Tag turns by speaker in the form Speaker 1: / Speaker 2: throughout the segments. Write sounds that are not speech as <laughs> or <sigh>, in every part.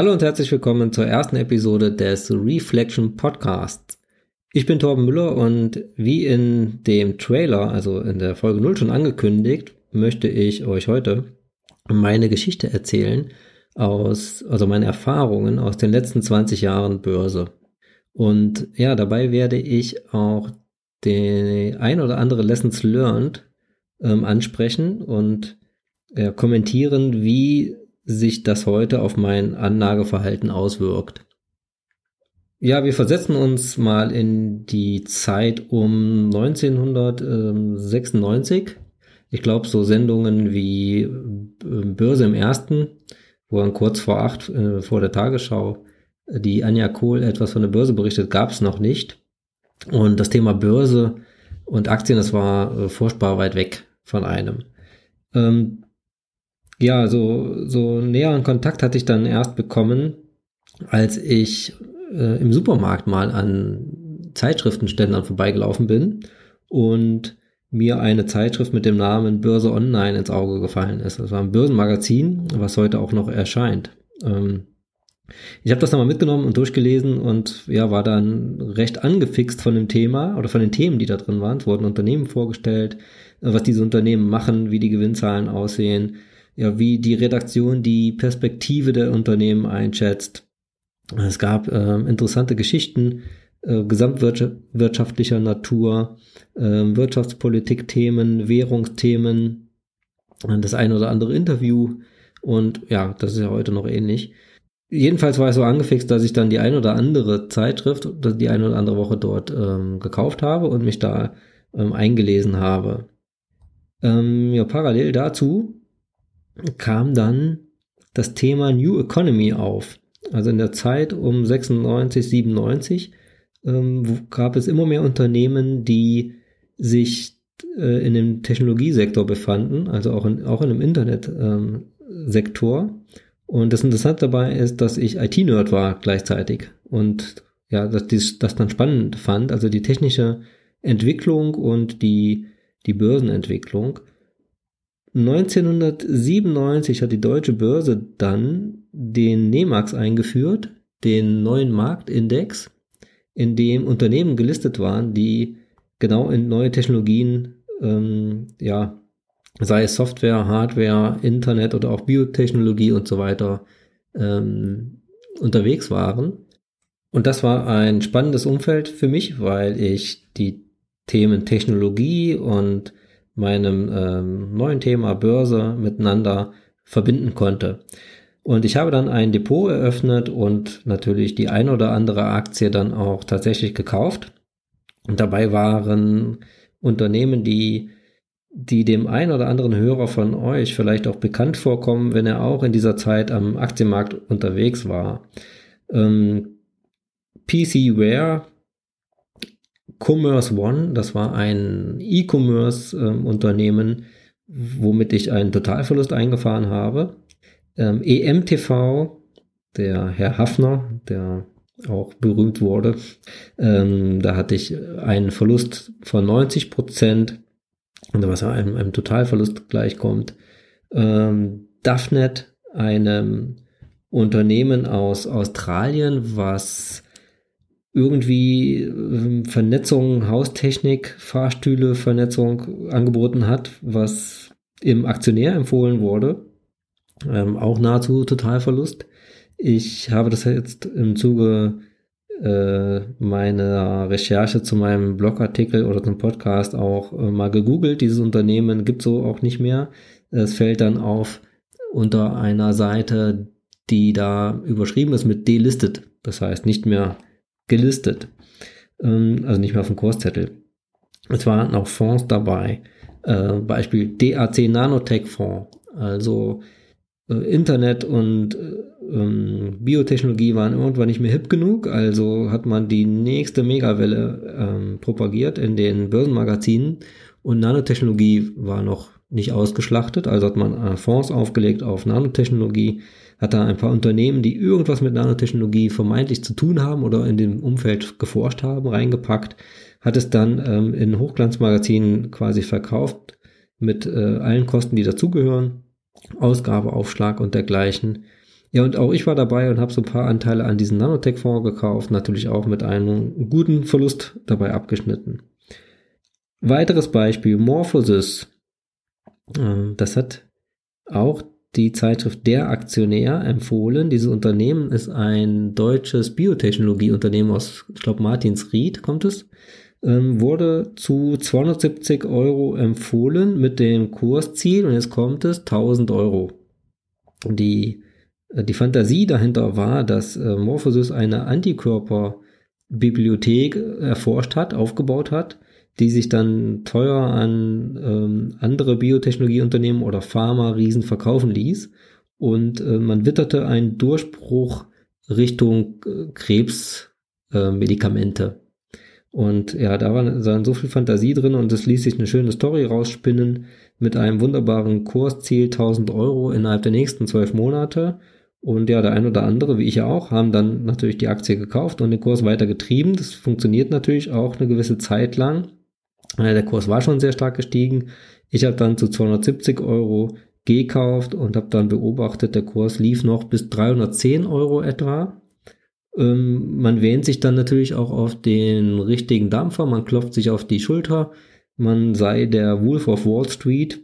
Speaker 1: Hallo und herzlich willkommen zur ersten Episode des Reflection Podcasts. Ich bin Torben Müller und wie in dem Trailer, also in der Folge 0 schon angekündigt, möchte ich euch heute meine Geschichte erzählen aus, also meine Erfahrungen aus den letzten 20 Jahren Börse. Und ja, dabei werde ich auch die ein oder andere Lessons learned ähm, ansprechen und äh, kommentieren, wie sich das heute auf mein Anlageverhalten auswirkt. Ja, wir versetzen uns mal in die Zeit um 1996. Ich glaube, so Sendungen wie äh, Börse im Ersten, wo dann kurz vor acht äh, vor der Tagesschau die Anja Kohl etwas von der Börse berichtet, gab es noch nicht. Und das Thema Börse und Aktien, das war äh, furchtbar weit weg von einem. Ähm, ja, so, so näheren Kontakt hatte ich dann erst bekommen, als ich äh, im Supermarkt mal an Zeitschriftenständern vorbeigelaufen bin und mir eine Zeitschrift mit dem Namen Börse Online ins Auge gefallen ist. Das war ein Börsenmagazin, was heute auch noch erscheint. Ähm, ich habe das nochmal mitgenommen und durchgelesen und ja, war dann recht angefixt von dem Thema oder von den Themen, die da drin waren. Es wurden Unternehmen vorgestellt, äh, was diese Unternehmen machen, wie die Gewinnzahlen aussehen, ja, wie die Redaktion die Perspektive der Unternehmen einschätzt. Es gab äh, interessante Geschichten äh, gesamtwirtschaftlicher Natur, äh, Wirtschaftspolitik-Themen, Währungsthemen, das ein oder andere Interview und ja, das ist ja heute noch ähnlich. Jedenfalls war ich so angefixt, dass ich dann die ein oder andere Zeitschrift, die eine oder andere Woche dort ähm, gekauft habe und mich da ähm, eingelesen habe. Ähm, ja, parallel dazu kam dann das Thema New Economy auf. Also in der Zeit um 96, 97 ähm, gab es immer mehr Unternehmen, die sich äh, in dem Technologiesektor befanden, also auch in, auch in dem Internetsektor. Ähm, und das Interessante dabei ist, dass ich IT-Nerd war gleichzeitig und ja, dass ich das dann spannend fand, also die technische Entwicklung und die, die Börsenentwicklung. 1997 hat die deutsche Börse dann den NEMAX eingeführt, den neuen Marktindex, in dem Unternehmen gelistet waren, die genau in neue Technologien, ähm, ja, sei es Software, Hardware, Internet oder auch Biotechnologie und so weiter, ähm, unterwegs waren. Und das war ein spannendes Umfeld für mich, weil ich die Themen Technologie und meinem ähm, neuen Thema Börse miteinander verbinden konnte. Und ich habe dann ein Depot eröffnet und natürlich die ein oder andere Aktie dann auch tatsächlich gekauft. Und dabei waren Unternehmen, die, die dem ein oder anderen Hörer von euch vielleicht auch bekannt vorkommen, wenn er auch in dieser Zeit am Aktienmarkt unterwegs war. Ähm, PCware Commerce One, das war ein E-Commerce-Unternehmen, ähm, womit ich einen Totalverlust eingefahren habe. Ähm, EMTV, der Herr Hafner, der auch berühmt wurde, ähm, da hatte ich einen Verlust von 90 Prozent, was einem, einem Totalverlust gleichkommt. Daphnet, einem Unternehmen aus Australien, was irgendwie ähm, Vernetzung, Haustechnik, Fahrstühle, Vernetzung angeboten hat, was im Aktionär empfohlen wurde. Ähm, auch nahezu Totalverlust. Ich habe das jetzt im Zuge äh, meiner Recherche zu meinem Blogartikel oder zum Podcast auch äh, mal gegoogelt. Dieses Unternehmen gibt so auch nicht mehr. Es fällt dann auf unter einer Seite, die da überschrieben ist mit delisted. Das heißt nicht mehr gelistet. Ähm, also nicht mehr auf dem Kurszettel. Es waren auch Fonds dabei. Äh, Beispiel DAC Nanotech Fonds. Also äh, Internet und äh, ähm, Biotechnologie waren irgendwann nicht mehr hip genug. Also hat man die nächste Megawelle ähm, propagiert in den Börsenmagazinen. Und Nanotechnologie war noch nicht ausgeschlachtet. Also hat man äh, Fonds aufgelegt auf Nanotechnologie hat da ein paar Unternehmen, die irgendwas mit Nanotechnologie vermeintlich zu tun haben oder in dem Umfeld geforscht haben, reingepackt, hat es dann ähm, in Hochglanzmagazinen quasi verkauft mit äh, allen Kosten, die dazugehören, Ausgabeaufschlag und dergleichen. Ja, und auch ich war dabei und habe so ein paar Anteile an diesen Nanotech-Fonds gekauft, natürlich auch mit einem guten Verlust dabei abgeschnitten. Weiteres Beispiel, Morphosis. Ähm, das hat auch die Zeitschrift Der Aktionär empfohlen. Dieses Unternehmen ist ein deutsches Biotechnologieunternehmen aus, ich glaube, Martinsried kommt es. Ähm, wurde zu 270 Euro empfohlen mit dem Kursziel und jetzt kommt es 1000 Euro. Die, äh, die Fantasie dahinter war, dass äh, Morphosis eine Antikörperbibliothek erforscht hat, aufgebaut hat, die sich dann teuer an ähm, andere Biotechnologieunternehmen oder Pharma-Riesen verkaufen ließ. Und äh, man witterte einen Durchbruch Richtung äh, Krebsmedikamente. Äh, und ja, da war dann so viel Fantasie drin und es ließ sich eine schöne Story rausspinnen mit einem wunderbaren Kursziel 1000 Euro innerhalb der nächsten zwölf Monate. Und ja, der ein oder andere, wie ich ja auch, haben dann natürlich die Aktie gekauft und den Kurs weiter getrieben. Das funktioniert natürlich auch eine gewisse Zeit lang. Äh, der Kurs war schon sehr stark gestiegen. Ich habe dann zu 270 Euro gekauft und habe dann beobachtet, der Kurs lief noch bis 310 Euro etwa. Ähm, man wähnt sich dann natürlich auch auf den richtigen Dampfer, man klopft sich auf die Schulter, man sei der Wolf of Wall Street,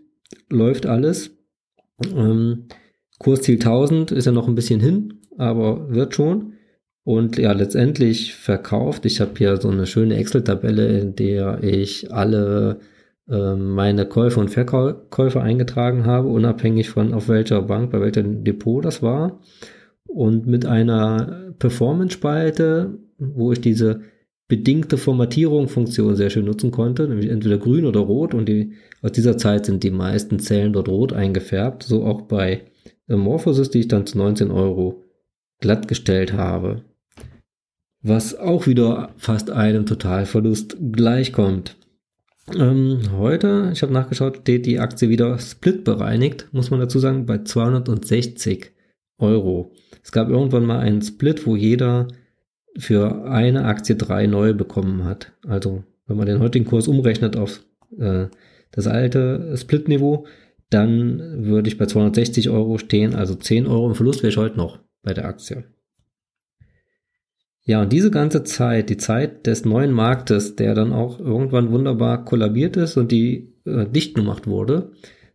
Speaker 1: läuft alles. Ähm, Kursziel 1000 ist ja noch ein bisschen hin, aber wird schon und ja letztendlich verkauft. Ich habe hier so eine schöne Excel-Tabelle, in der ich alle äh, meine Käufe und Verkäufe eingetragen habe, unabhängig von auf welcher Bank, bei welchem Depot das war. Und mit einer Performance-Spalte, wo ich diese bedingte Formatierung Funktion sehr schön nutzen konnte, nämlich entweder grün oder rot und die, aus dieser Zeit sind die meisten Zellen dort rot eingefärbt, so auch bei Morphosis, die ich dann zu 19 Euro glattgestellt habe was auch wieder fast einem Totalverlust gleichkommt. Ähm, heute, ich habe nachgeschaut, steht die Aktie wieder split bereinigt, muss man dazu sagen, bei 260 Euro. Es gab irgendwann mal einen Split, wo jeder für eine Aktie drei neue bekommen hat. Also wenn man den heutigen Kurs umrechnet auf äh, das alte Split-Niveau, dann würde ich bei 260 Euro stehen, also 10 Euro im Verlust wäre ich heute noch bei der Aktie. Ja, und diese ganze Zeit, die Zeit des neuen Marktes, der dann auch irgendwann wunderbar kollabiert ist und die äh, dicht gemacht wurde,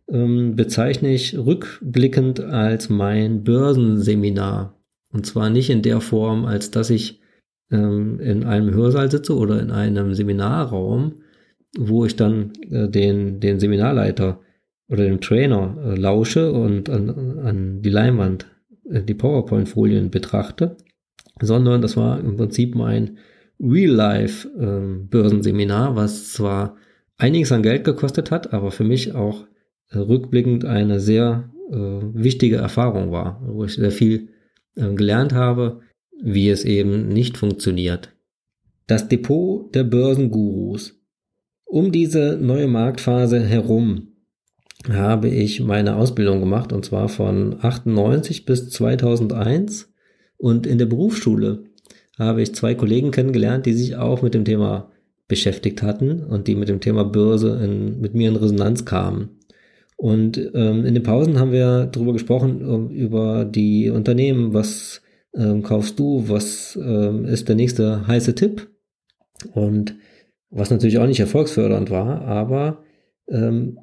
Speaker 1: ähm, bezeichne ich rückblickend als mein Börsenseminar. Und zwar nicht in der Form, als dass ich ähm, in einem Hörsaal sitze oder in einem Seminarraum, wo ich dann äh, den, den Seminarleiter oder dem Trainer äh, lausche und an, an die Leinwand äh, die PowerPoint-Folien betrachte, sondern das war im Prinzip mein Real-Life-Börsenseminar, ähm, was zwar einiges an Geld gekostet hat, aber für mich auch äh, rückblickend eine sehr äh, wichtige Erfahrung war, wo ich sehr viel äh, gelernt habe, wie es eben nicht funktioniert. Das Depot der Börsengurus. Um diese neue Marktphase herum habe ich meine Ausbildung gemacht und zwar von 98 bis 2001 und in der Berufsschule habe ich zwei Kollegen kennengelernt, die sich auch mit dem Thema beschäftigt hatten und die mit dem Thema Börse in, mit mir in Resonanz kamen. Und ähm, in den Pausen haben wir darüber gesprochen, über die Unternehmen, was ähm, kaufst du, was ähm, ist der nächste heiße Tipp und was natürlich auch nicht erfolgsfördernd war, aber ähm,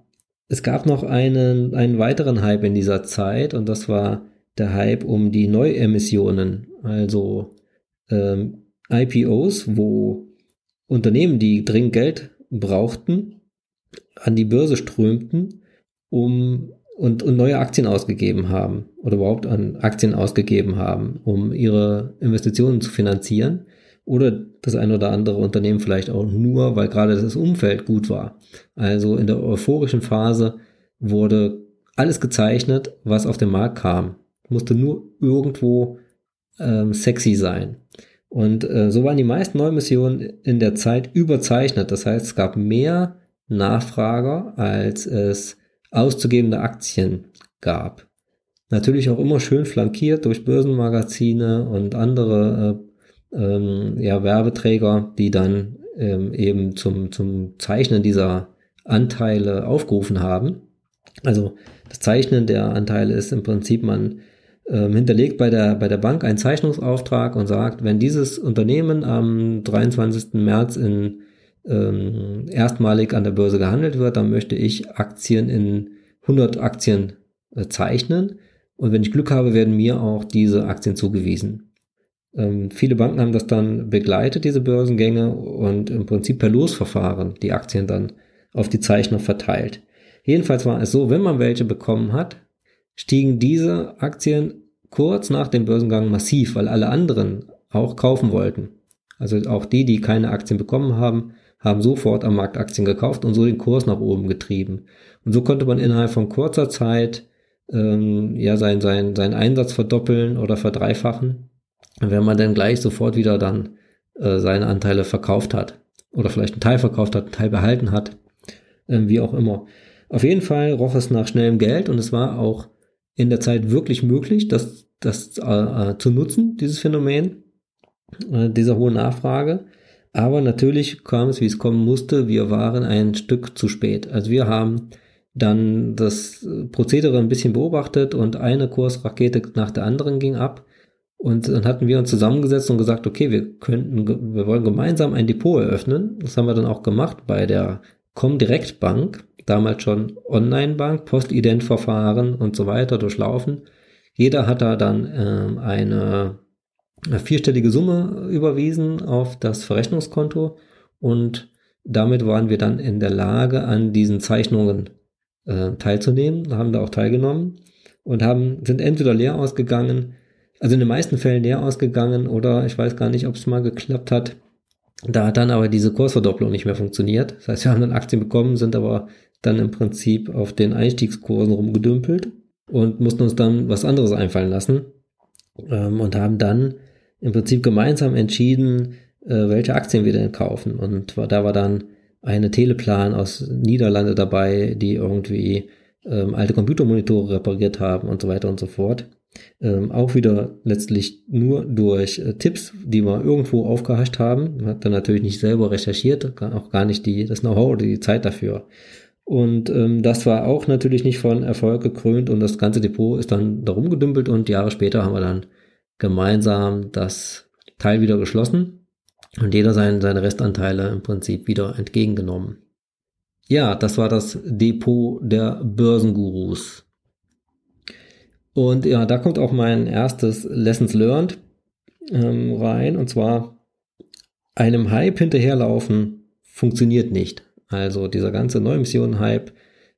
Speaker 1: es gab noch einen, einen weiteren Hype in dieser Zeit und das war der Hype um die Neuemissionen, also ähm, IPOs, wo Unternehmen, die dringend Geld brauchten, an die Börse strömten, um und, und neue Aktien ausgegeben haben oder überhaupt an Aktien ausgegeben haben, um ihre Investitionen zu finanzieren. Oder das ein oder andere Unternehmen vielleicht auch nur, weil gerade das Umfeld gut war. Also in der euphorischen Phase wurde alles gezeichnet, was auf den Markt kam musste nur irgendwo ähm, sexy sein. Und äh, so waren die meisten Neumissionen in der Zeit überzeichnet. Das heißt, es gab mehr Nachfrager, als es auszugebende Aktien gab. Natürlich auch immer schön flankiert durch Börsenmagazine und andere äh, ähm, ja, Werbeträger, die dann ähm, eben zum, zum Zeichnen dieser Anteile aufgerufen haben. Also das Zeichnen der Anteile ist im Prinzip, man ähm, hinterlegt bei der, bei der Bank einen Zeichnungsauftrag und sagt, wenn dieses Unternehmen am 23. März in ähm, erstmalig an der Börse gehandelt wird, dann möchte ich Aktien in 100 Aktien äh, zeichnen und wenn ich Glück habe, werden mir auch diese Aktien zugewiesen. Ähm, viele Banken haben das dann begleitet, diese Börsengänge, und im Prinzip per Losverfahren die Aktien dann auf die Zeichner verteilt. Jedenfalls war es so, wenn man welche bekommen hat, stiegen diese Aktien kurz nach dem Börsengang massiv, weil alle anderen auch kaufen wollten. Also auch die, die keine Aktien bekommen haben, haben sofort am Markt Aktien gekauft und so den Kurs nach oben getrieben. Und so konnte man innerhalb von kurzer Zeit ähm, ja sein, sein, seinen Einsatz verdoppeln oder verdreifachen, wenn man dann gleich sofort wieder dann äh, seine Anteile verkauft hat. Oder vielleicht einen Teil verkauft hat, einen Teil behalten hat, äh, wie auch immer. Auf jeden Fall roch es nach schnellem Geld und es war auch in der Zeit wirklich möglich, das, das äh, äh, zu nutzen, dieses Phänomen äh, dieser hohen Nachfrage. Aber natürlich kam es, wie es kommen musste. Wir waren ein Stück zu spät. Also wir haben dann das Prozedere ein bisschen beobachtet und eine Kursrakete nach der anderen ging ab. Und dann hatten wir uns zusammengesetzt und gesagt, okay, wir könnten, wir wollen gemeinsam ein Depot eröffnen. Das haben wir dann auch gemacht bei der Comdirect Bank damals schon Online-Bank, Postident-Verfahren und so weiter durchlaufen. Jeder hat da dann ähm, eine, vierstellige Summe überwiesen auf das Verrechnungskonto und damit waren wir dann in der Lage, an diesen Zeichnungen äh, teilzunehmen, haben da auch teilgenommen und haben, sind entweder leer ausgegangen, also in den meisten Fällen leer ausgegangen oder ich weiß gar nicht, ob es mal geklappt hat. Da hat dann aber diese Kursverdopplung nicht mehr funktioniert. Das heißt, wir haben dann Aktien bekommen, sind aber dann im Prinzip auf den Einstiegskursen rumgedümpelt und mussten uns dann was anderes einfallen lassen ähm, und haben dann im Prinzip gemeinsam entschieden, äh, welche Aktien wir denn kaufen. Und da war dann eine Teleplan aus Niederlande dabei, die irgendwie ähm, alte Computermonitore repariert haben und so weiter und so fort. Ähm, auch wieder letztlich nur durch äh, Tipps, die wir irgendwo aufgehascht haben. Man hat dann natürlich nicht selber recherchiert, auch gar nicht die, das Know-how oder die Zeit dafür. Und ähm, das war auch natürlich nicht von Erfolg gekrönt und das ganze Depot ist dann darum gedümpelt und Jahre später haben wir dann gemeinsam das Teil wieder geschlossen und jeder sein, seine Restanteile im Prinzip wieder entgegengenommen. Ja, das war das Depot der Börsengurus. Und ja, da kommt auch mein erstes Lessons Learned ähm, rein und zwar einem Hype hinterherlaufen funktioniert nicht. Also dieser ganze Neumission-Hype,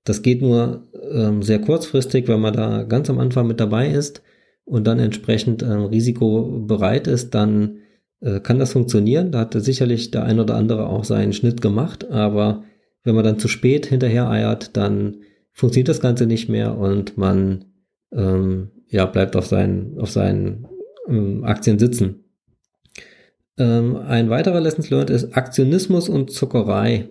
Speaker 1: das geht nur ähm, sehr kurzfristig, wenn man da ganz am Anfang mit dabei ist und dann entsprechend ähm, risikobereit ist, dann äh, kann das funktionieren. Da hatte sicherlich der ein oder andere auch seinen Schnitt gemacht, aber wenn man dann zu spät hinterher eiert, dann funktioniert das Ganze nicht mehr und man ähm, ja bleibt auf seinen auf seinen ähm, Aktien sitzen. Ähm, ein weiterer Lessons learned ist Aktionismus und Zuckerei.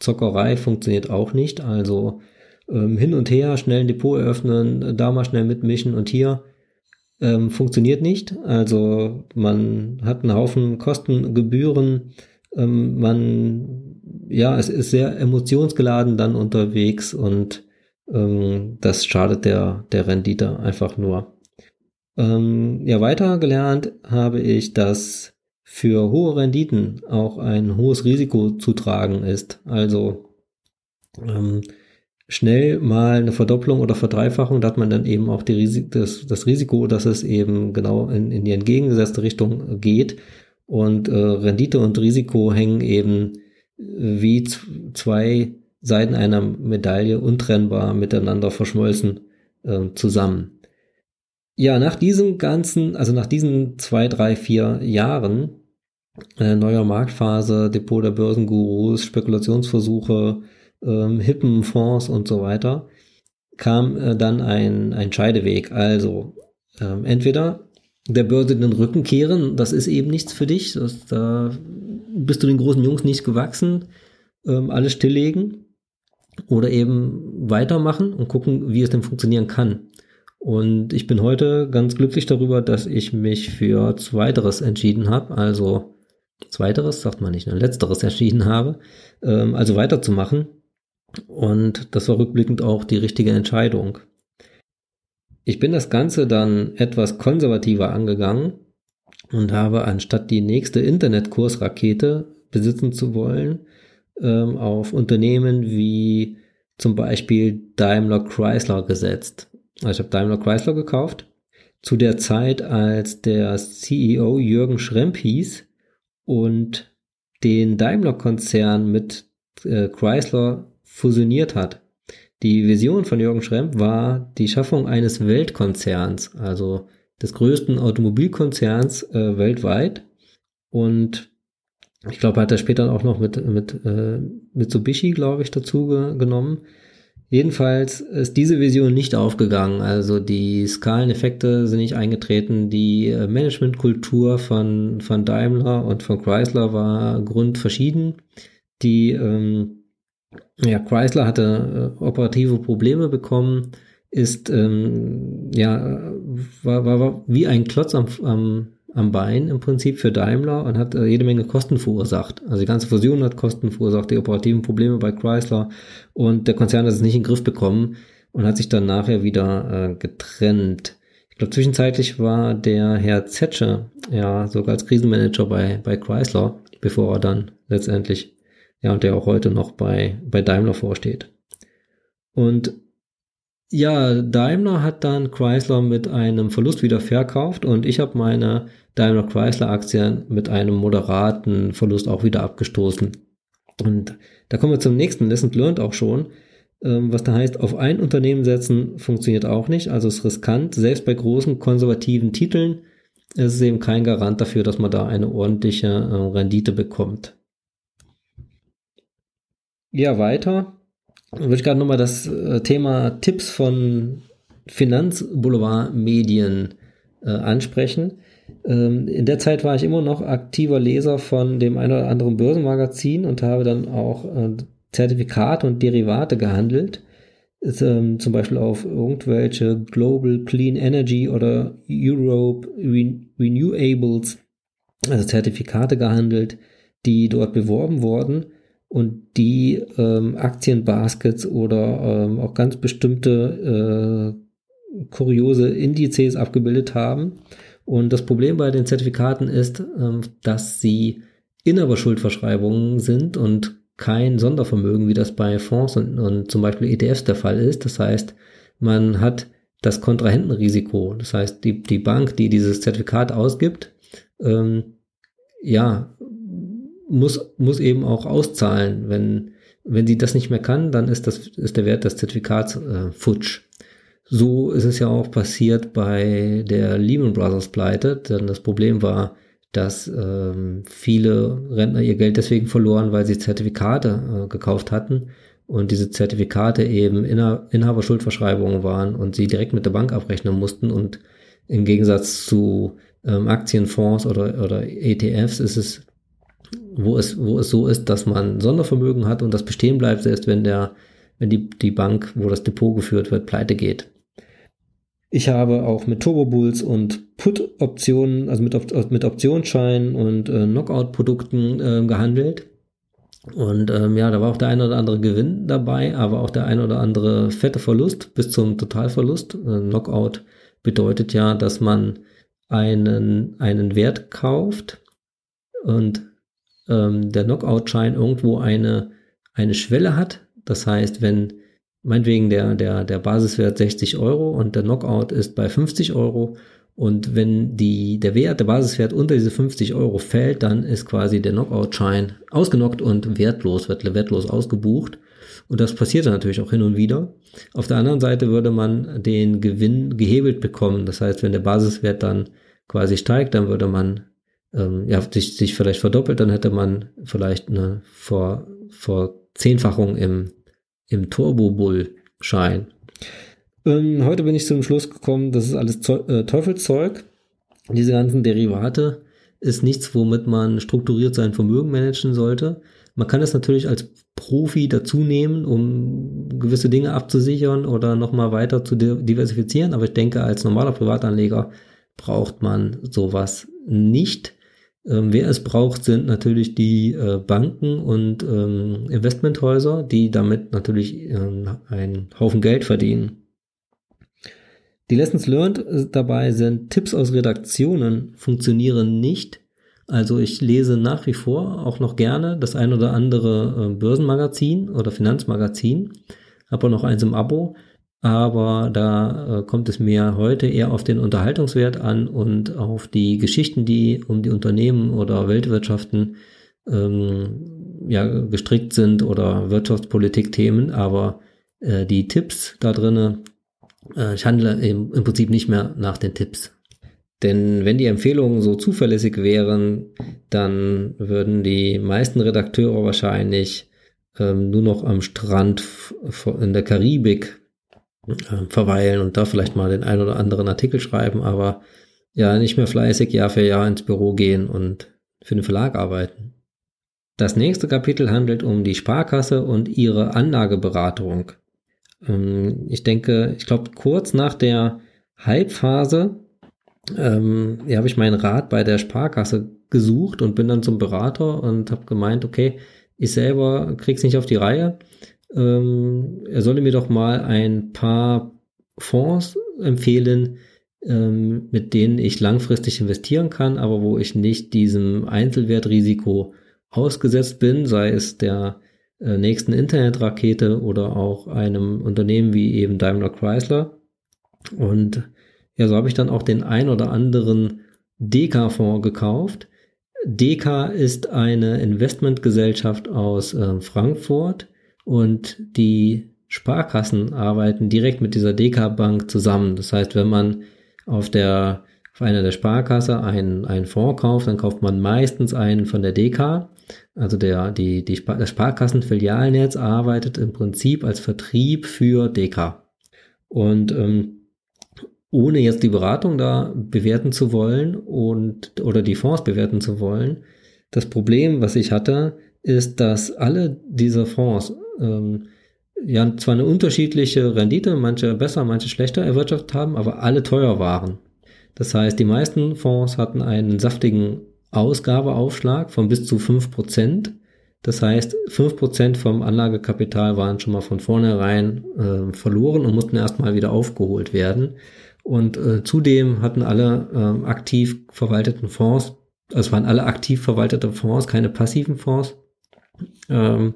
Speaker 1: Zockerei funktioniert auch nicht. Also ähm, hin und her, schnell ein Depot eröffnen, da mal schnell mitmischen und hier ähm, funktioniert nicht. Also man hat einen Haufen Kosten, Gebühren, ähm, man, ja, es ist sehr emotionsgeladen dann unterwegs und ähm, das schadet der, der Rendite einfach nur. Ähm, ja, weiter gelernt habe ich, dass für hohe Renditen auch ein hohes Risiko zu tragen ist. Also ähm, schnell mal eine Verdopplung oder Verdreifachung, da hat man dann eben auch Risik das, das Risiko, dass es eben genau in, in die entgegengesetzte Richtung geht. Und äh, Rendite und Risiko hängen eben wie zwei Seiten einer Medaille untrennbar miteinander verschmolzen äh, zusammen. Ja, nach diesem ganzen, also nach diesen zwei, drei, vier Jahren äh, neuer Marktphase, Depot der Börsengurus, Spekulationsversuche, ähm, hippen Fonds und so weiter, kam äh, dann ein, ein Scheideweg. Also ähm, entweder der Börse den Rücken kehren, das ist eben nichts für dich, das, da bist du den großen Jungs nicht gewachsen, ähm, alles stilllegen oder eben weitermachen und gucken, wie es denn funktionieren kann. Und ich bin heute ganz glücklich darüber, dass ich mich für Zweiteres entschieden habe, also Zweiteres, sagt man nicht, ne, Letzteres entschieden habe, ähm, also weiterzumachen. Und das war rückblickend auch die richtige Entscheidung. Ich bin das Ganze dann etwas konservativer angegangen und habe anstatt die nächste Internetkursrakete besitzen zu wollen, ähm, auf Unternehmen wie zum Beispiel Daimler Chrysler gesetzt. Also ich habe Daimler Chrysler gekauft. Zu der Zeit, als der CEO Jürgen Schremp hieß und den Daimler-Konzern mit äh, Chrysler fusioniert hat. Die Vision von Jürgen Schremp war die Schaffung eines Weltkonzerns, also des größten Automobilkonzerns äh, weltweit. Und ich glaube, hat er später auch noch mit, mit äh, Mitsubishi, glaube ich, dazu ge genommen. Jedenfalls ist diese Vision nicht aufgegangen. Also die Skaleneffekte sind nicht eingetreten. Die äh, Managementkultur von, von Daimler und von Chrysler war grundverschieden. Die ähm, ja, Chrysler hatte äh, operative Probleme bekommen, ist ähm, ja war, war, war wie ein Klotz am, am, am Bein im Prinzip für Daimler und hat äh, jede Menge Kosten verursacht. Also die ganze Fusion hat Kosten verursacht, die operativen Probleme bei Chrysler und der Konzern hat es nicht in den Griff bekommen und hat sich dann nachher wieder äh, getrennt. Ich glaube, zwischenzeitlich war der Herr Zetsche ja sogar als Krisenmanager bei, bei Chrysler, bevor er dann letztendlich ja, und der auch heute noch bei, bei Daimler vorsteht. Und ja, Daimler hat dann Chrysler mit einem Verlust wieder verkauft und ich habe meine Daimler Chrysler Aktien mit einem moderaten Verlust auch wieder abgestoßen. Und da kommen wir zum nächsten Lesson Learned auch schon. Ähm, was da heißt, auf ein Unternehmen setzen funktioniert auch nicht, also ist riskant. Selbst bei großen konservativen Titeln ist es eben kein Garant dafür, dass man da eine ordentliche äh, Rendite bekommt. Ja, weiter würde ich gerade nochmal das äh, Thema Tipps von Finanzboulevard-Medien äh, ansprechen. Ähm, in der Zeit war ich immer noch aktiver Leser von dem einen oder anderen Börsenmagazin und habe dann auch äh, Zertifikate und Derivate gehandelt. Ist, ähm, zum Beispiel auf irgendwelche Global Clean Energy oder Europe Renewables, also Zertifikate gehandelt, die dort beworben wurden und die ähm, Aktienbaskets oder ähm, auch ganz bestimmte äh, kuriose Indizes abgebildet haben. Und das Problem bei den Zertifikaten ist, ähm, dass sie Inhaberschuldverschreibungen sind und kein Sondervermögen, wie das bei Fonds und, und zum Beispiel ETFs der Fall ist. Das heißt, man hat das Kontrahentenrisiko. Das heißt, die, die Bank, die dieses Zertifikat ausgibt, ähm, ja, muss, muss eben auch auszahlen. Wenn, wenn sie das nicht mehr kann, dann ist, das, ist der Wert des Zertifikats äh, futsch. So ist es ja auch passiert bei der Lehman Brothers Pleite, denn das Problem war, dass ähm, viele Rentner ihr Geld deswegen verloren, weil sie Zertifikate äh, gekauft hatten und diese Zertifikate eben Inha Inhaberschuldverschreibungen waren und sie direkt mit der Bank abrechnen mussten und im Gegensatz zu ähm, Aktienfonds oder, oder ETFs ist es wo es, wo es so ist, dass man Sondervermögen hat und das bestehen bleibt, selbst wenn der, wenn die, die Bank, wo das Depot geführt wird, pleite geht. Ich habe auch mit Turbo Bulls und Put-Optionen, also mit, mit Optionsscheinen und äh, Knockout-Produkten äh, gehandelt. Und ähm, ja, da war auch der ein oder andere Gewinn dabei, aber auch der ein oder andere fette Verlust bis zum Totalverlust. Äh, Knockout bedeutet ja, dass man einen, einen Wert kauft und ähm, der Knockout-Schein irgendwo eine, eine Schwelle hat. Das heißt, wenn meinetwegen der, der, der Basiswert 60 Euro und der Knockout ist bei 50 Euro und wenn die, der Wert, der Basiswert unter diese 50 Euro fällt, dann ist quasi der Knockout-Schein ausgenockt und wertlos, wird wertlos ausgebucht. Und das passiert dann natürlich auch hin und wieder. Auf der anderen Seite würde man den Gewinn gehebelt bekommen. Das heißt, wenn der Basiswert dann quasi steigt, dann würde man ähm, ja, sich, sich vielleicht verdoppelt, dann hätte man vielleicht eine vor, vor Zehnfachung im, im Turbo-Bull-Schein. Ähm, heute bin ich zum Schluss gekommen, das ist alles Zeu äh, Teufelszeug. Diese ganzen Derivate ist nichts, womit man strukturiert sein Vermögen managen sollte. Man kann es natürlich als Profi dazu nehmen, um gewisse Dinge abzusichern oder nochmal weiter zu diversifizieren. Aber ich denke, als normaler Privatanleger braucht man sowas nicht. Ähm, wer es braucht, sind natürlich die äh, Banken und ähm, Investmenthäuser, die damit natürlich ähm, einen Haufen Geld verdienen. Die Lessons learned äh, dabei sind, Tipps aus Redaktionen funktionieren nicht. Also ich lese nach wie vor auch noch gerne das ein oder andere äh, Börsenmagazin oder Finanzmagazin. Habe auch noch eins im Abo. Aber da äh, kommt es mir heute eher auf den Unterhaltungswert an und auf die Geschichten, die um die Unternehmen oder Weltwirtschaften ähm, ja, gestrickt sind oder Wirtschaftspolitik-Themen. Aber äh, die Tipps da drinnen äh, ich handle im, im Prinzip nicht mehr nach den Tipps. Denn wenn die Empfehlungen so zuverlässig wären, dann würden die meisten Redakteure wahrscheinlich ähm, nur noch am Strand in der Karibik äh, verweilen und da vielleicht mal den ein oder anderen Artikel schreiben, aber ja, nicht mehr fleißig Jahr für Jahr ins Büro gehen und für den Verlag arbeiten. Das nächste Kapitel handelt um die Sparkasse und ihre Anlageberatung. Ähm, ich denke, ich glaube, kurz nach der Hype-Phase ähm, habe ich meinen Rat bei der Sparkasse gesucht und bin dann zum Berater und habe gemeint, okay, ich selber krieg's nicht auf die Reihe. Ähm, er solle mir doch mal ein paar Fonds empfehlen, ähm, mit denen ich langfristig investieren kann, aber wo ich nicht diesem Einzelwertrisiko ausgesetzt bin, sei es der äh, nächsten Internetrakete oder auch einem Unternehmen wie eben Daimler Chrysler. Und ja, so habe ich dann auch den ein oder anderen Deka-Fonds gekauft. Deka ist eine Investmentgesellschaft aus äh, Frankfurt und die Sparkassen arbeiten direkt mit dieser Deka-Bank zusammen. Das heißt, wenn man auf der auf einer der Sparkasse einen, einen Fonds kauft, dann kauft man meistens einen von der Deka also der, die, die Spar das Sparkassenfilialnetz arbeitet im Prinzip als Vertrieb für DK. Und ähm, ohne jetzt die Beratung da bewerten zu wollen und oder die Fonds bewerten zu wollen, das Problem, was ich hatte, ist, dass alle diese Fonds ähm, ja zwar eine unterschiedliche Rendite, manche besser, manche schlechter erwirtschaftet haben, aber alle teuer waren. Das heißt, die meisten Fonds hatten einen saftigen Ausgabeaufschlag von bis zu fünf Prozent. Das heißt, fünf Prozent vom Anlagekapital waren schon mal von vornherein äh, verloren und mussten erstmal wieder aufgeholt werden. Und äh, zudem hatten alle äh, aktiv verwalteten Fonds, also waren alle aktiv verwaltete Fonds, keine passiven Fonds, ähm,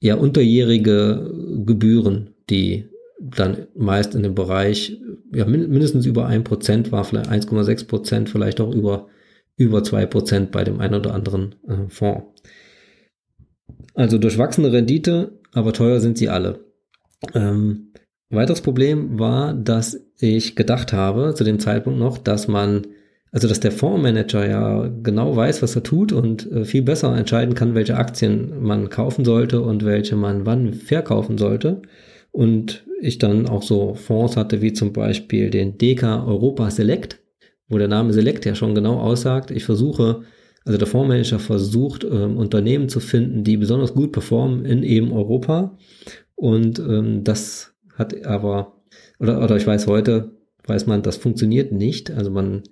Speaker 1: ja, unterjährige Gebühren, die dann meist in dem Bereich, ja, mindestens über ein Prozent war, vielleicht 1,6 Prozent, vielleicht auch über über zwei Prozent bei dem einen oder anderen äh, Fonds. Also durchwachsene Rendite, aber teuer sind sie alle. Ähm, weiteres Problem war, dass ich gedacht habe, zu dem Zeitpunkt noch, dass man, also dass der Fondsmanager ja genau weiß, was er tut und äh, viel besser entscheiden kann, welche Aktien man kaufen sollte und welche man wann verkaufen sollte. Und ich dann auch so Fonds hatte, wie zum Beispiel den DK Europa Select wo der Name Select ja schon genau aussagt, ich versuche, also der Fondsmanager versucht, ähm, Unternehmen zu finden, die besonders gut performen in eben Europa. Und ähm, das hat aber, oder, oder ich weiß heute, weiß man, das funktioniert nicht. Also man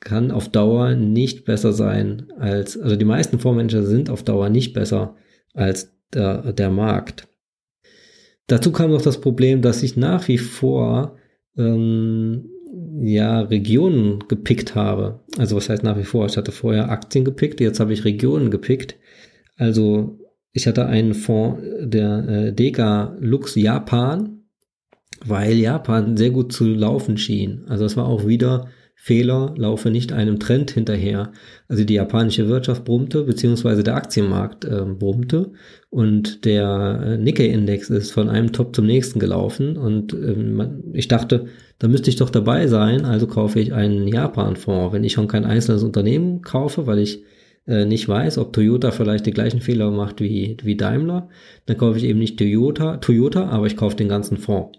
Speaker 1: kann auf Dauer nicht besser sein als, also die meisten Fondsmanager sind auf Dauer nicht besser als der, der Markt. Dazu kam noch das Problem, dass ich nach wie vor ähm, ja, Regionen gepickt habe. Also was heißt nach wie vor? Ich hatte vorher Aktien gepickt, jetzt habe ich Regionen gepickt. Also ich hatte einen Fonds der äh, Deka Lux Japan, weil Japan sehr gut zu laufen schien. Also es war auch wieder Fehler, laufe nicht einem Trend hinterher. Also die japanische Wirtschaft brummte, beziehungsweise der Aktienmarkt äh, brummte und der äh, Nikkei-Index ist von einem Top zum nächsten gelaufen und ähm, ich dachte, da müsste ich doch dabei sein, also kaufe ich einen Japan-Fonds. Wenn ich schon kein einzelnes Unternehmen kaufe, weil ich äh, nicht weiß, ob Toyota vielleicht die gleichen Fehler macht wie, wie Daimler, dann kaufe ich eben nicht Toyota, Toyota, aber ich kaufe den ganzen Fonds.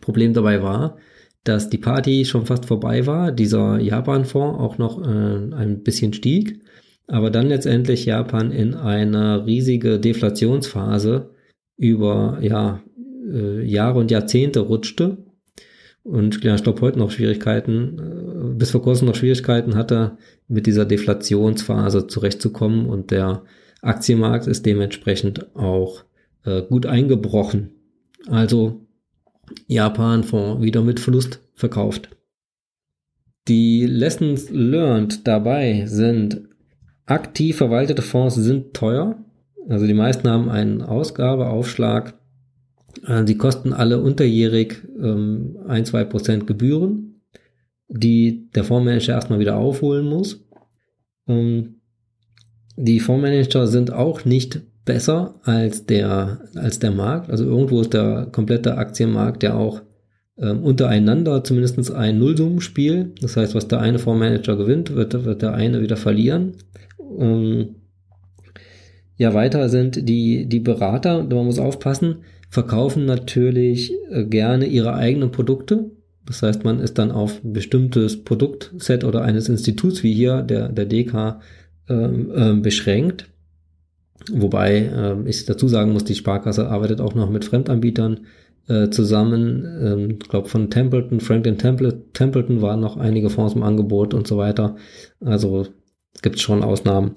Speaker 1: Problem dabei war, dass die Party schon fast vorbei war, dieser Japan-Fonds auch noch äh, ein bisschen stieg, aber dann letztendlich Japan in eine riesige Deflationsphase über ja, äh, Jahre und Jahrzehnte rutschte. Und ja, ich glaube heute noch Schwierigkeiten, äh, bis vor kurzem noch Schwierigkeiten hatte, mit dieser Deflationsphase zurechtzukommen. Und der Aktienmarkt ist dementsprechend auch äh, gut eingebrochen. Also Japan-Fonds wieder mit Verlust verkauft. Die Lessons learned dabei sind, aktiv verwaltete Fonds sind teuer. Also die meisten haben einen Ausgabeaufschlag. Äh, sie kosten alle unterjährig ähm, ein, zwei Prozent Gebühren, die der Fondsmanager erstmal wieder aufholen muss. Ähm, die Fondsmanager sind auch nicht besser als der, als der Markt. Also irgendwo ist der komplette Aktienmarkt ja auch ähm, untereinander zumindest ein Nullsummenspiel. Das heißt, was der eine Fondsmanager gewinnt, wird, wird der eine wieder verlieren. Ähm, ja, weiter sind die, die Berater, man muss aufpassen, verkaufen natürlich äh, gerne ihre eigenen Produkte. Das heißt, man ist dann auf ein bestimmtes Produktset oder eines Instituts wie hier der, der DK ähm, äh, beschränkt. Wobei äh, ich dazu sagen muss, die Sparkasse arbeitet auch noch mit Fremdanbietern äh, zusammen. Ähm, ich glaube von Templeton, Franklin Templeton waren noch einige Fonds im Angebot und so weiter. Also gibt es schon Ausnahmen.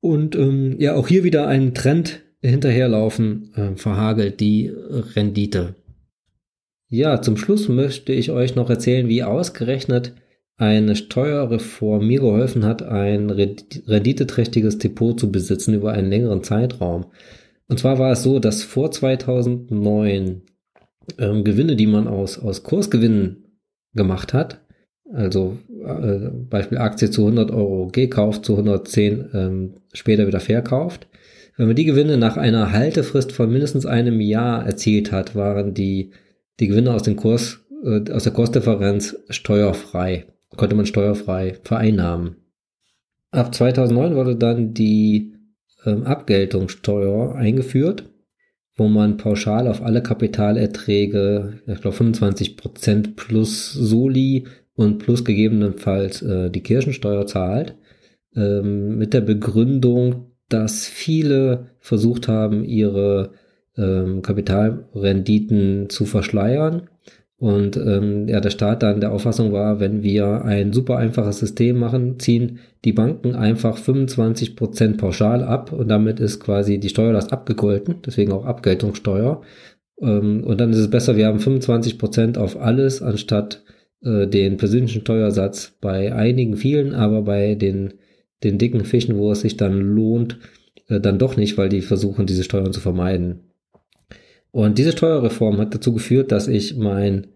Speaker 1: Und ähm, ja, auch hier wieder ein Trend hinterherlaufen, äh, verhagelt die Rendite. Ja, zum Schluss möchte ich euch noch erzählen, wie ausgerechnet eine Steuerreform mir geholfen hat, ein renditeträchtiges Depot zu besitzen über einen längeren Zeitraum. Und zwar war es so, dass vor 2009 ähm, Gewinne, die man aus, aus Kursgewinnen gemacht hat, also äh, Beispiel Aktie zu 100 Euro gekauft, zu 110 ähm, später wieder verkauft. Wenn man die Gewinne nach einer Haltefrist von mindestens einem Jahr erzielt hat, waren die, die Gewinne aus dem Kurs, äh, aus der Kursdifferenz steuerfrei konnte man steuerfrei vereinnahmen. Ab 2009 wurde dann die ähm, Abgeltungssteuer eingeführt, wo man pauschal auf alle Kapitalerträge, ich glaube 25 Prozent plus Soli und plus gegebenenfalls äh, die Kirchensteuer zahlt, ähm, mit der Begründung, dass viele versucht haben, ihre ähm, Kapitalrenditen zu verschleiern und ähm, ja, der Staat dann der Auffassung war, wenn wir ein super einfaches System machen, ziehen die Banken einfach 25 Prozent pauschal ab und damit ist quasi die Steuerlast abgegolten, deswegen auch Abgeltungssteuer. Ähm, und dann ist es besser, wir haben 25 Prozent auf alles, anstatt äh, den persönlichen Steuersatz bei einigen vielen, aber bei den, den dicken Fischen, wo es sich dann lohnt, äh, dann doch nicht, weil die versuchen, diese Steuern zu vermeiden. Und diese Steuerreform hat dazu geführt, dass ich mein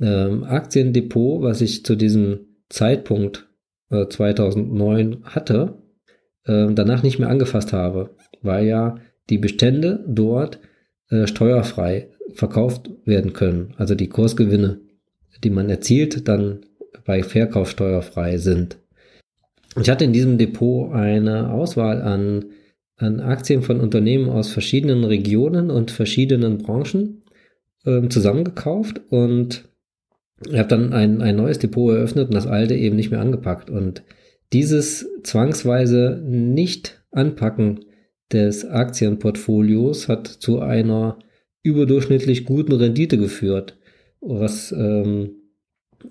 Speaker 1: ähm, Aktiendepot, was ich zu diesem Zeitpunkt äh, 2009 hatte, äh, danach nicht mehr angefasst habe, weil ja die Bestände dort äh, steuerfrei verkauft werden können. Also die Kursgewinne, die man erzielt, dann bei Verkauf steuerfrei sind. Ich hatte in diesem Depot eine Auswahl an an Aktien von Unternehmen aus verschiedenen Regionen und verschiedenen Branchen ähm, zusammengekauft und habe dann ein, ein neues Depot eröffnet und das alte eben nicht mehr angepackt. Und dieses zwangsweise nicht anpacken des Aktienportfolios hat zu einer überdurchschnittlich guten Rendite geführt, was ähm,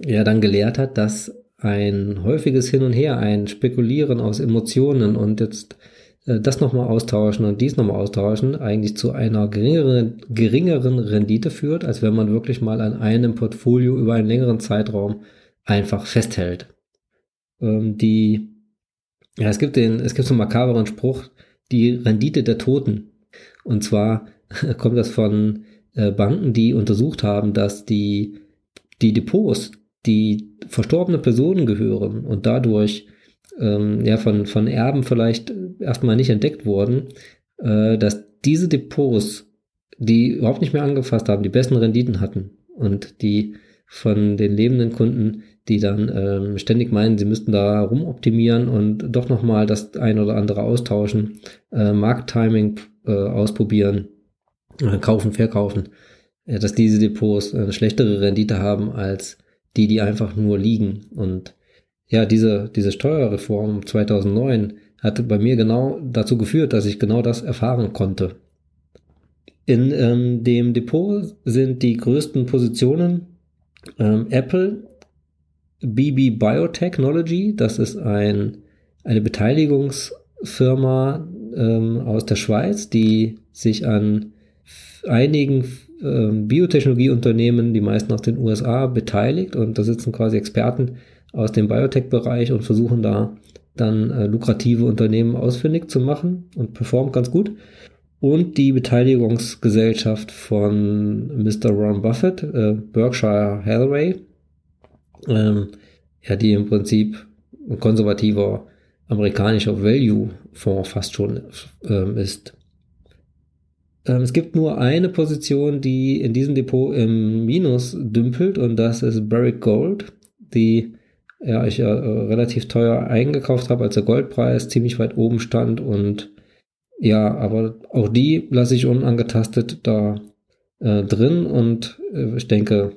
Speaker 1: ja dann gelehrt hat, dass ein häufiges Hin und Her, ein Spekulieren aus Emotionen und jetzt das nochmal austauschen und dies nochmal austauschen, eigentlich zu einer geringeren, geringeren Rendite führt, als wenn man wirklich mal an einem Portfolio über einen längeren Zeitraum einfach festhält. Ähm, die, ja, es gibt den, es gibt so einen makaberen Spruch, die Rendite der Toten. Und zwar <laughs> kommt das von äh, Banken, die untersucht haben, dass die, die Depots, die verstorbene Personen gehören und dadurch ähm, ja, von, von Erben vielleicht erstmal nicht entdeckt wurden, äh, dass diese Depots, die überhaupt nicht mehr angefasst haben, die besten Renditen hatten und die von den lebenden Kunden, die dann ähm, ständig meinen, sie müssten da rumoptimieren und doch nochmal das ein oder andere austauschen, äh, Markttiming äh, ausprobieren, äh, kaufen, verkaufen, äh, dass diese Depots eine schlechtere Rendite haben als die, die einfach nur liegen. Und ja, diese, diese Steuerreform 2009 hat bei mir genau dazu geführt, dass ich genau das erfahren konnte. In ähm, dem Depot sind die größten Positionen ähm, Apple, BB Biotechnology, das ist ein, eine Beteiligungsfirma ähm, aus der Schweiz, die sich an einigen äh, Biotechnologieunternehmen, die meisten aus den USA, beteiligt und da sitzen quasi Experten aus dem Biotech-Bereich und versuchen da dann äh, lukrative Unternehmen ausfindig zu machen und performt ganz gut. Und die Beteiligungsgesellschaft von Mr. Ron Buffett, äh, Berkshire Hathaway, ähm, ja, die im Prinzip ein konservativer amerikanischer Value-Fonds fast schon ähm, ist. Ähm, es gibt nur eine Position, die in diesem Depot im Minus dümpelt und das ist Barrick Gold, die ja, ich ja äh, relativ teuer eingekauft habe, als der Goldpreis ziemlich weit oben stand und ja, aber auch die lasse ich unangetastet da äh, drin und äh, ich denke,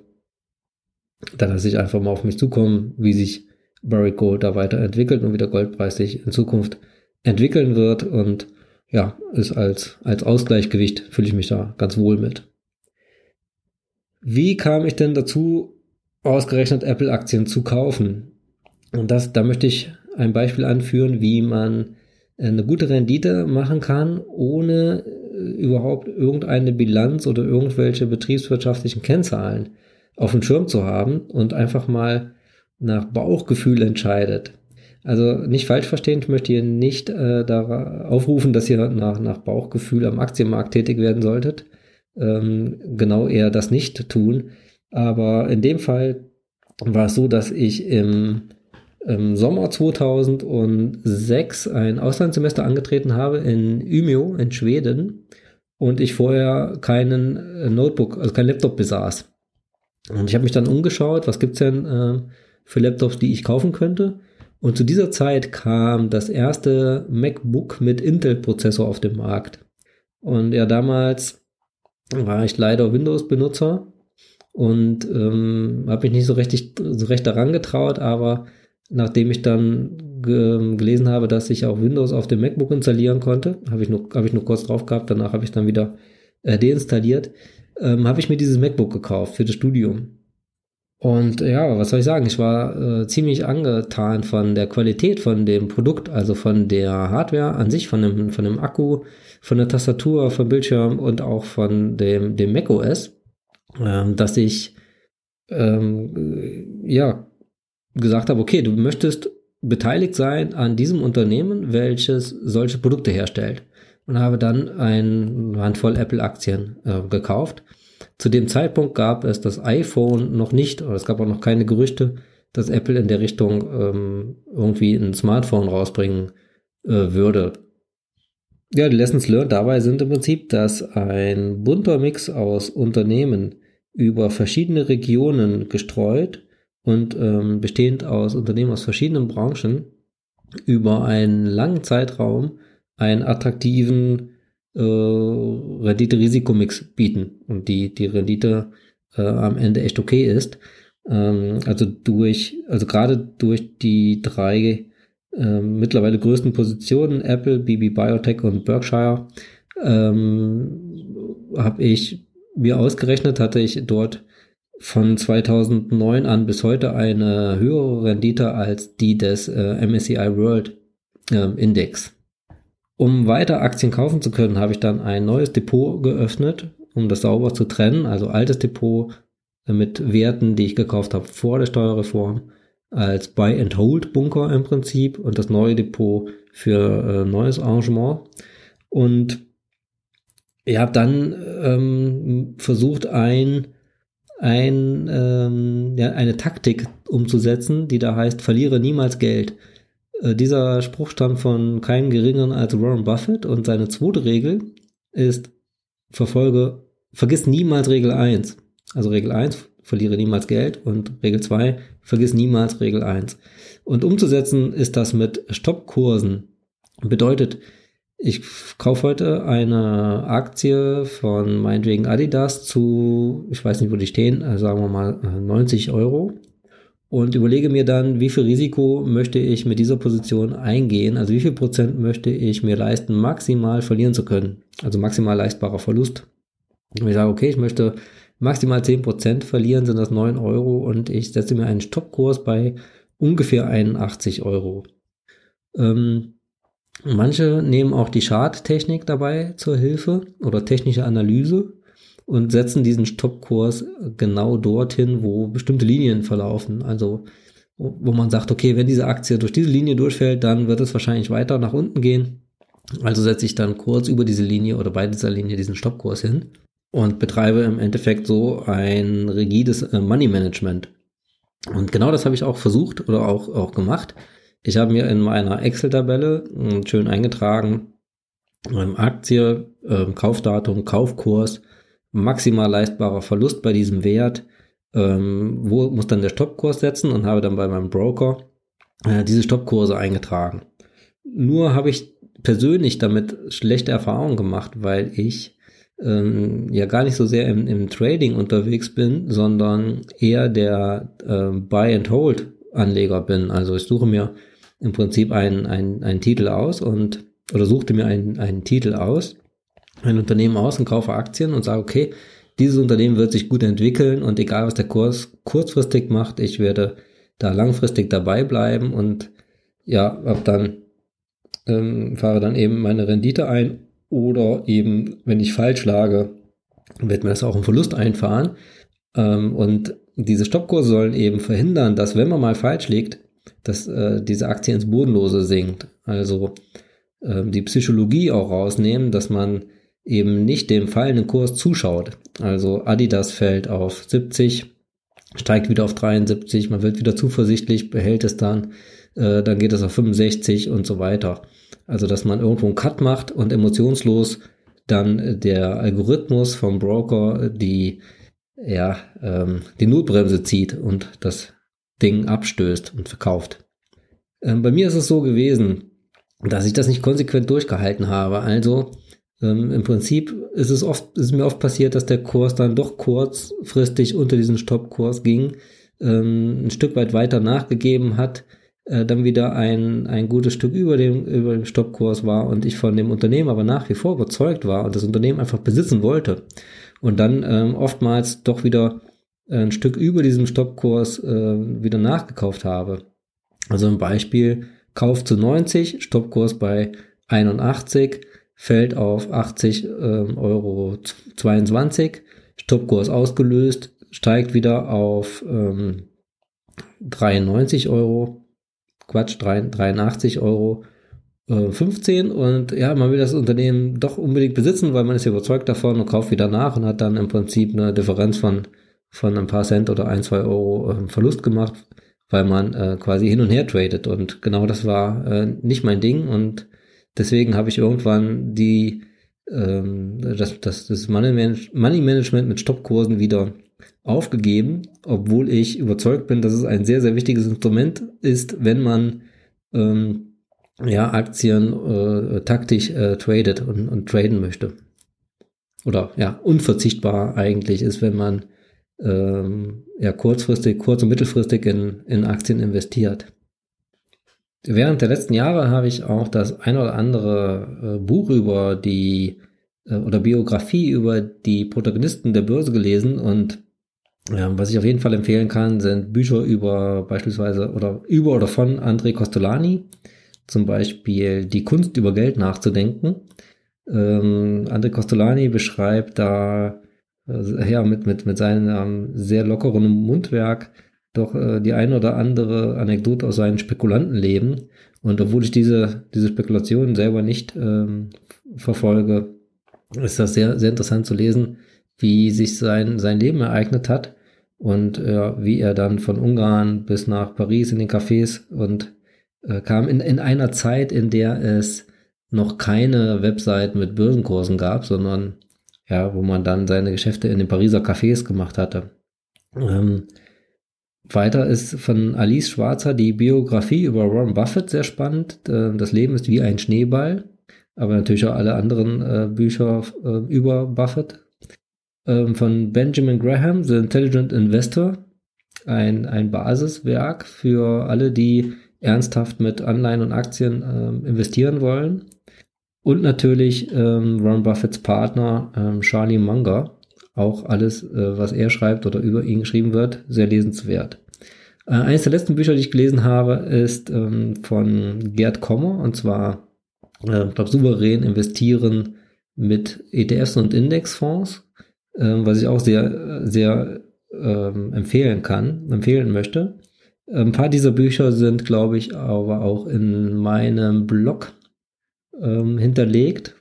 Speaker 1: da lasse ich einfach mal auf mich zukommen, wie sich Barrick Gold da weiterentwickelt und wie der Goldpreis sich in Zukunft entwickeln wird und ja, ist als, als Ausgleichsgewicht fühle ich mich da ganz wohl mit. Wie kam ich denn dazu, ausgerechnet Apple-Aktien zu kaufen? Und das, da möchte ich ein Beispiel anführen, wie man eine gute Rendite machen kann, ohne äh, überhaupt irgendeine Bilanz oder irgendwelche betriebswirtschaftlichen Kennzahlen auf dem Schirm zu haben und einfach mal nach Bauchgefühl entscheidet. Also nicht falsch verstehen, ich möchte hier nicht äh, da aufrufen, dass ihr nach, nach Bauchgefühl am Aktienmarkt tätig werden solltet. Ähm, genau eher das nicht tun. Aber in dem Fall war es so, dass ich im im Sommer 2006 ein Auslandssemester angetreten habe in Umeå in Schweden und ich vorher keinen äh, Notebook, also kein Laptop besaß. Und ich habe mich dann umgeschaut, was gibt's denn äh, für Laptops, die ich kaufen könnte. Und zu dieser Zeit kam das erste MacBook mit Intel-Prozessor auf den Markt. Und ja, damals war ich leider Windows-Benutzer und ähm, habe mich nicht so richtig so recht daran getraut, aber nachdem ich dann ge gelesen habe, dass ich auch Windows auf dem MacBook installieren konnte, habe ich nur habe ich nur kurz drauf gehabt, danach habe ich dann wieder äh, deinstalliert, ähm, habe ich mir dieses MacBook gekauft für das Studium. Und ja, was soll ich sagen? Ich war äh, ziemlich angetan von der Qualität von dem Produkt, also von der Hardware an sich, von dem, von dem Akku, von der Tastatur, vom Bildschirm und auch von dem, dem macOS, äh, dass ich ähm, ja gesagt habe, okay, du möchtest beteiligt sein an diesem Unternehmen, welches solche Produkte herstellt. Und habe dann eine Handvoll Apple-Aktien äh, gekauft. Zu dem Zeitpunkt gab es das iPhone noch nicht, oder es gab auch noch keine Gerüchte, dass Apple in der Richtung ähm, irgendwie ein Smartphone rausbringen äh, würde. Ja, die Lessons learned dabei sind im Prinzip, dass ein bunter Mix aus Unternehmen über verschiedene Regionen gestreut und ähm, bestehend aus Unternehmen aus verschiedenen Branchen über einen langen Zeitraum einen attraktiven äh, Rendite-Risikomix bieten und die, die Rendite äh, am Ende echt okay ist. Ähm, also durch, also gerade durch die drei äh, mittlerweile größten Positionen, Apple, BB Biotech und Berkshire, ähm, habe ich mir ausgerechnet, hatte ich dort von 2009 an bis heute eine höhere Rendite als die des äh, MSCI World äh, Index. Um weiter Aktien kaufen zu können, habe ich dann ein neues Depot geöffnet, um das sauber zu trennen. Also altes Depot äh, mit Werten, die ich gekauft habe vor der Steuerreform, als Buy and Hold Bunker im Prinzip und das neue Depot für äh, neues Arrangement. Und ich habe dann ähm, versucht, ein ein, ähm, ja, eine Taktik umzusetzen, die da heißt, verliere niemals Geld. Äh, dieser Spruch stammt von keinem geringeren als Warren Buffett und seine zweite Regel ist, verfolge, vergiss niemals Regel 1. Also Regel 1, verliere niemals Geld und Regel 2, vergiss niemals Regel 1. Und umzusetzen ist das mit Stoppkursen. Bedeutet, ich kaufe heute eine Aktie von meinetwegen Adidas zu, ich weiß nicht, wo die stehen, also sagen wir mal 90 Euro und überlege mir dann, wie viel Risiko möchte ich mit dieser Position eingehen, also wie viel Prozent möchte ich mir leisten, maximal verlieren zu können, also maximal leistbarer Verlust. Und ich sage, okay, ich möchte maximal 10 Prozent verlieren, sind das 9 Euro und ich setze mir einen Stoppkurs bei ungefähr 81 Euro. Ähm, Manche nehmen auch die Charttechnik dabei zur Hilfe oder technische Analyse. und setzen diesen Stoppkurs genau dorthin, wo bestimmte Linien verlaufen. Also wo man sagt, okay, wenn diese Aktie durch diese Linie durchfällt, dann wird es wahrscheinlich weiter nach unten gehen. Also setze ich dann kurz über diese Linie oder bei dieser Linie diesen Stoppkurs hin und betreibe im Endeffekt so ein rigides äh, Money Management. Und genau das habe ich auch versucht oder auch, auch gemacht. Ich habe mir in meiner Excel-Tabelle hm, schön eingetragen, ähm, Aktie, äh, Kaufdatum, Kaufkurs, maximal leistbarer Verlust bei diesem Wert, ähm, wo muss dann der Stoppkurs setzen und habe dann bei meinem Broker äh, diese Stoppkurse eingetragen. Nur habe ich persönlich damit schlechte Erfahrungen gemacht, weil ich ähm, ja gar nicht so sehr im, im Trading unterwegs bin, sondern eher der äh, Buy and Hold Anleger bin. Also ich suche mir im Prinzip einen, einen, einen Titel aus und oder suchte mir einen, einen Titel aus, ein Unternehmen aus und kaufe Aktien und sage, okay, dieses Unternehmen wird sich gut entwickeln und egal was der Kurs kurzfristig macht, ich werde da langfristig dabei bleiben und ja, hab dann ähm, fahre dann eben meine Rendite ein oder eben, wenn ich falsch lage, wird mir das auch im Verlust einfahren. Ähm, und diese Stoppkurse sollen eben verhindern, dass wenn man mal falsch liegt, dass äh, diese Aktie ins Bodenlose sinkt. Also äh, die Psychologie auch rausnehmen, dass man eben nicht dem fallenden Kurs zuschaut. Also Adidas fällt auf 70, steigt wieder auf 73, man wird wieder zuversichtlich, behält es dann, äh, dann geht es auf 65 und so weiter. Also, dass man irgendwo einen Cut macht und emotionslos dann der Algorithmus vom Broker die, ja, ähm, die Notbremse zieht und das Ding abstößt und verkauft. Ähm, bei mir ist es so gewesen, dass ich das nicht konsequent durchgehalten habe. Also ähm, im Prinzip ist es oft, ist mir oft passiert, dass der Kurs dann doch kurzfristig unter diesen Stoppkurs ging, ähm, ein Stück weit weiter nachgegeben hat äh, dann wieder ein, ein gutes Stück über dem, über dem Stoppkurs war und ich von dem Unternehmen aber nach wie vor überzeugt war und das Unternehmen einfach besitzen wollte und dann ähm, oftmals doch wieder ein Stück über diesem Stoppkurs äh, wieder nachgekauft habe. Also ein Beispiel, Kauf zu 90, Stoppkurs bei 81, fällt auf 80 ähm, Euro 22, Stoppkurs ausgelöst, steigt wieder auf ähm, 93 Euro Quatsch, 83 Euro 15 äh, und ja, man will das Unternehmen doch unbedingt besitzen, weil man ist überzeugt davon und kauft wieder nach und hat dann im Prinzip eine Differenz von, von ein paar Cent oder ein, zwei Euro äh, Verlust gemacht, weil man äh, quasi hin und her tradet und genau das war äh, nicht mein Ding und deswegen habe ich irgendwann die ähm, das, das, das Money Management mit Stoppkursen wieder aufgegeben, obwohl ich überzeugt bin, dass es ein sehr, sehr wichtiges Instrument ist, wenn man ähm, ja, Aktien äh, taktisch äh, tradet und, und traden möchte. Oder ja, unverzichtbar eigentlich ist, wenn man ähm, ja kurzfristig, kurz- und mittelfristig in, in Aktien investiert. Während der letzten Jahre habe ich auch das ein oder andere äh, Buch über die äh, oder Biografie über die Protagonisten der Börse gelesen und ja, was ich auf jeden Fall empfehlen kann, sind Bücher über beispielsweise oder über oder von André Costolani, zum Beispiel Die Kunst über Geld nachzudenken. Ähm, André Costolani beschreibt da äh, ja mit mit mit seinem ähm, sehr lockeren Mundwerk doch äh, die eine oder andere Anekdote aus seinem Spekulantenleben. Und obwohl ich diese diese Spekulationen selber nicht ähm, verfolge, ist das sehr sehr interessant zu lesen, wie sich sein sein Leben ereignet hat und äh, wie er dann von Ungarn bis nach Paris in den Cafés und äh, kam in, in einer Zeit, in der es noch keine Webseiten mit Börsenkursen gab, sondern ja, wo man dann seine Geschäfte in den Pariser Cafés gemacht hatte. Ähm, weiter ist von Alice Schwarzer die Biografie über Warren Buffett sehr spannend. Äh, das Leben ist wie ein Schneeball, aber natürlich auch alle anderen äh, Bücher äh, über Buffett ähm, von Benjamin Graham, The Intelligent Investor, ein, ein Basiswerk für alle, die ernsthaft mit Anleihen und Aktien ähm, investieren wollen. Und natürlich ähm, Warren Buffetts Partner ähm, Charlie Munger. Auch alles, äh, was er schreibt oder über ihn geschrieben wird, sehr lesenswert. Äh, eines der letzten Bücher, die ich gelesen habe, ist ähm, von Gerd Kommer und zwar, äh, glaube souverän investieren mit ETFs und Indexfonds ähm, was ich auch sehr, sehr ähm, empfehlen kann, empfehlen möchte. Ein paar dieser Bücher sind, glaube ich, aber auch in meinem Blog ähm, hinterlegt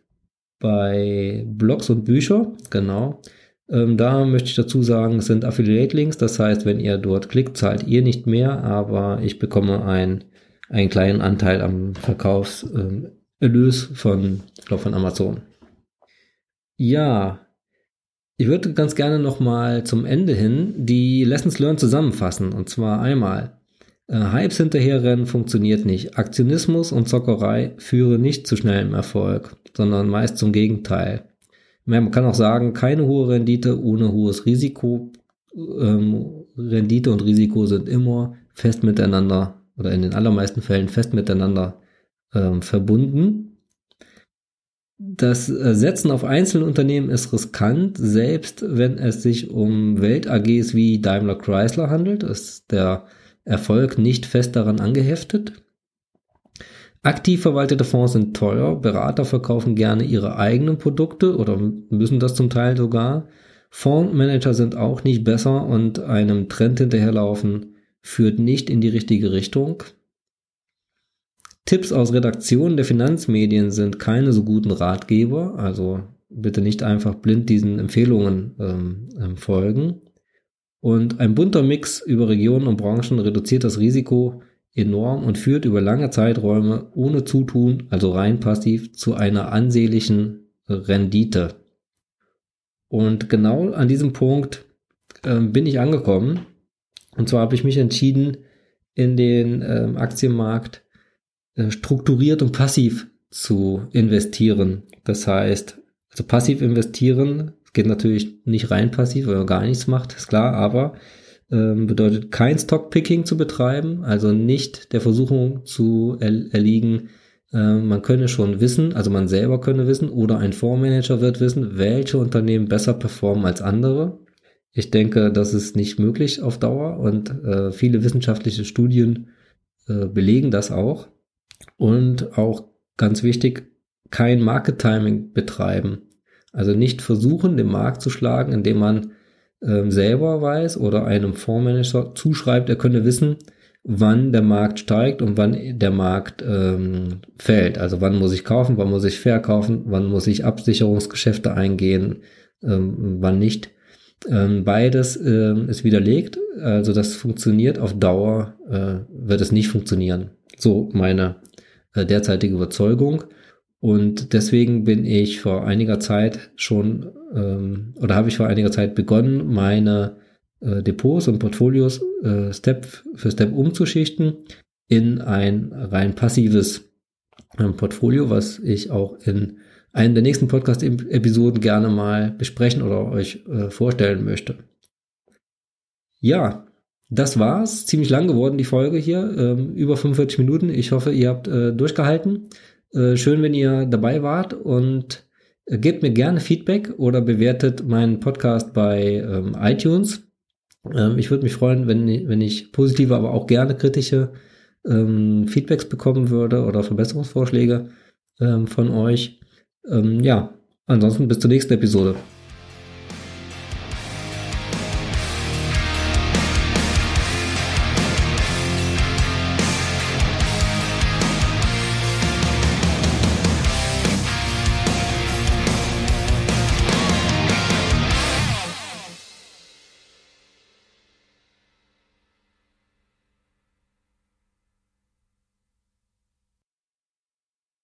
Speaker 1: bei Blogs und Bücher, genau. Ähm, da möchte ich dazu sagen, es sind Affiliate-Links, das heißt, wenn ihr dort klickt, zahlt ihr nicht mehr, aber ich bekomme ein, einen kleinen Anteil am Verkaufserlös ähm, von, von Amazon. Ja, ich würde ganz gerne nochmal zum Ende hin die Lessons Learned zusammenfassen. Und zwar einmal. Äh, Hypes hinterherrennen funktioniert nicht. Aktionismus und Zockerei führen nicht zu schnellem Erfolg, sondern meist zum Gegenteil. Man kann auch sagen, keine hohe Rendite ohne hohes Risiko. Ähm, Rendite und Risiko sind immer fest miteinander oder in den allermeisten Fällen fest miteinander ähm, verbunden. Das Setzen auf Einzelunternehmen ist riskant, selbst wenn es sich um Welt-AGs wie Daimler Chrysler handelt, ist der Erfolg nicht fest daran angeheftet. Aktiv verwaltete Fonds sind teuer, Berater verkaufen gerne ihre eigenen Produkte oder müssen das zum Teil sogar. Fondsmanager sind auch nicht besser und einem Trend hinterherlaufen führt nicht in die richtige Richtung. Tipps aus Redaktionen der Finanzmedien sind keine so guten Ratgeber, also bitte nicht einfach blind diesen Empfehlungen ähm, ähm, folgen. Und ein bunter Mix über Regionen und Branchen reduziert das Risiko enorm und führt über lange Zeiträume ohne Zutun, also rein passiv, zu einer ansehnlichen Rendite. Und genau an diesem Punkt äh, bin ich angekommen. Und zwar habe ich mich entschieden, in den äh, Aktienmarkt äh, strukturiert und passiv zu investieren. Das heißt, also passiv investieren, geht natürlich nicht rein passiv, weil man gar nichts macht, ist klar, aber ähm, bedeutet kein Stockpicking zu betreiben, also nicht der Versuchung zu er erliegen, äh, man könne schon wissen, also man selber könne wissen oder ein Fondsmanager wird wissen, welche Unternehmen besser performen als andere. Ich denke, das ist nicht möglich auf Dauer und äh, viele wissenschaftliche Studien äh, belegen das auch. Und auch ganz wichtig, kein Market Timing betreiben. Also nicht versuchen, den Markt zu schlagen, indem man ähm, selber weiß oder einem Fondsmanager zuschreibt, er könne wissen, wann der Markt steigt und wann der Markt ähm, fällt. Also wann muss ich kaufen, wann muss ich verkaufen, wann muss ich Absicherungsgeschäfte eingehen, ähm, wann nicht. Ähm, beides ähm, ist widerlegt, also das funktioniert auf Dauer, äh, wird es nicht funktionieren. So meine äh, derzeitige Überzeugung. Und deswegen bin ich vor einiger Zeit schon, ähm, oder habe ich vor einiger Zeit begonnen, meine äh, Depots und Portfolios äh, Step für Step umzuschichten in ein rein passives äh, Portfolio, was ich auch in einem der nächsten Podcast-Episoden gerne mal besprechen oder euch äh, vorstellen möchte. Ja, das war's. Ziemlich lang geworden, die Folge hier. Ähm, über 45 Minuten. Ich hoffe, ihr habt äh, durchgehalten. Äh, schön, wenn ihr dabei wart und äh, gebt mir gerne Feedback oder bewertet meinen Podcast bei ähm, iTunes. Ähm, ich würde mich freuen, wenn, wenn ich positive, aber auch gerne kritische ähm, Feedbacks bekommen würde oder Verbesserungsvorschläge ähm, von euch. Ähm, ja, ansonsten bis zur nächsten Episode.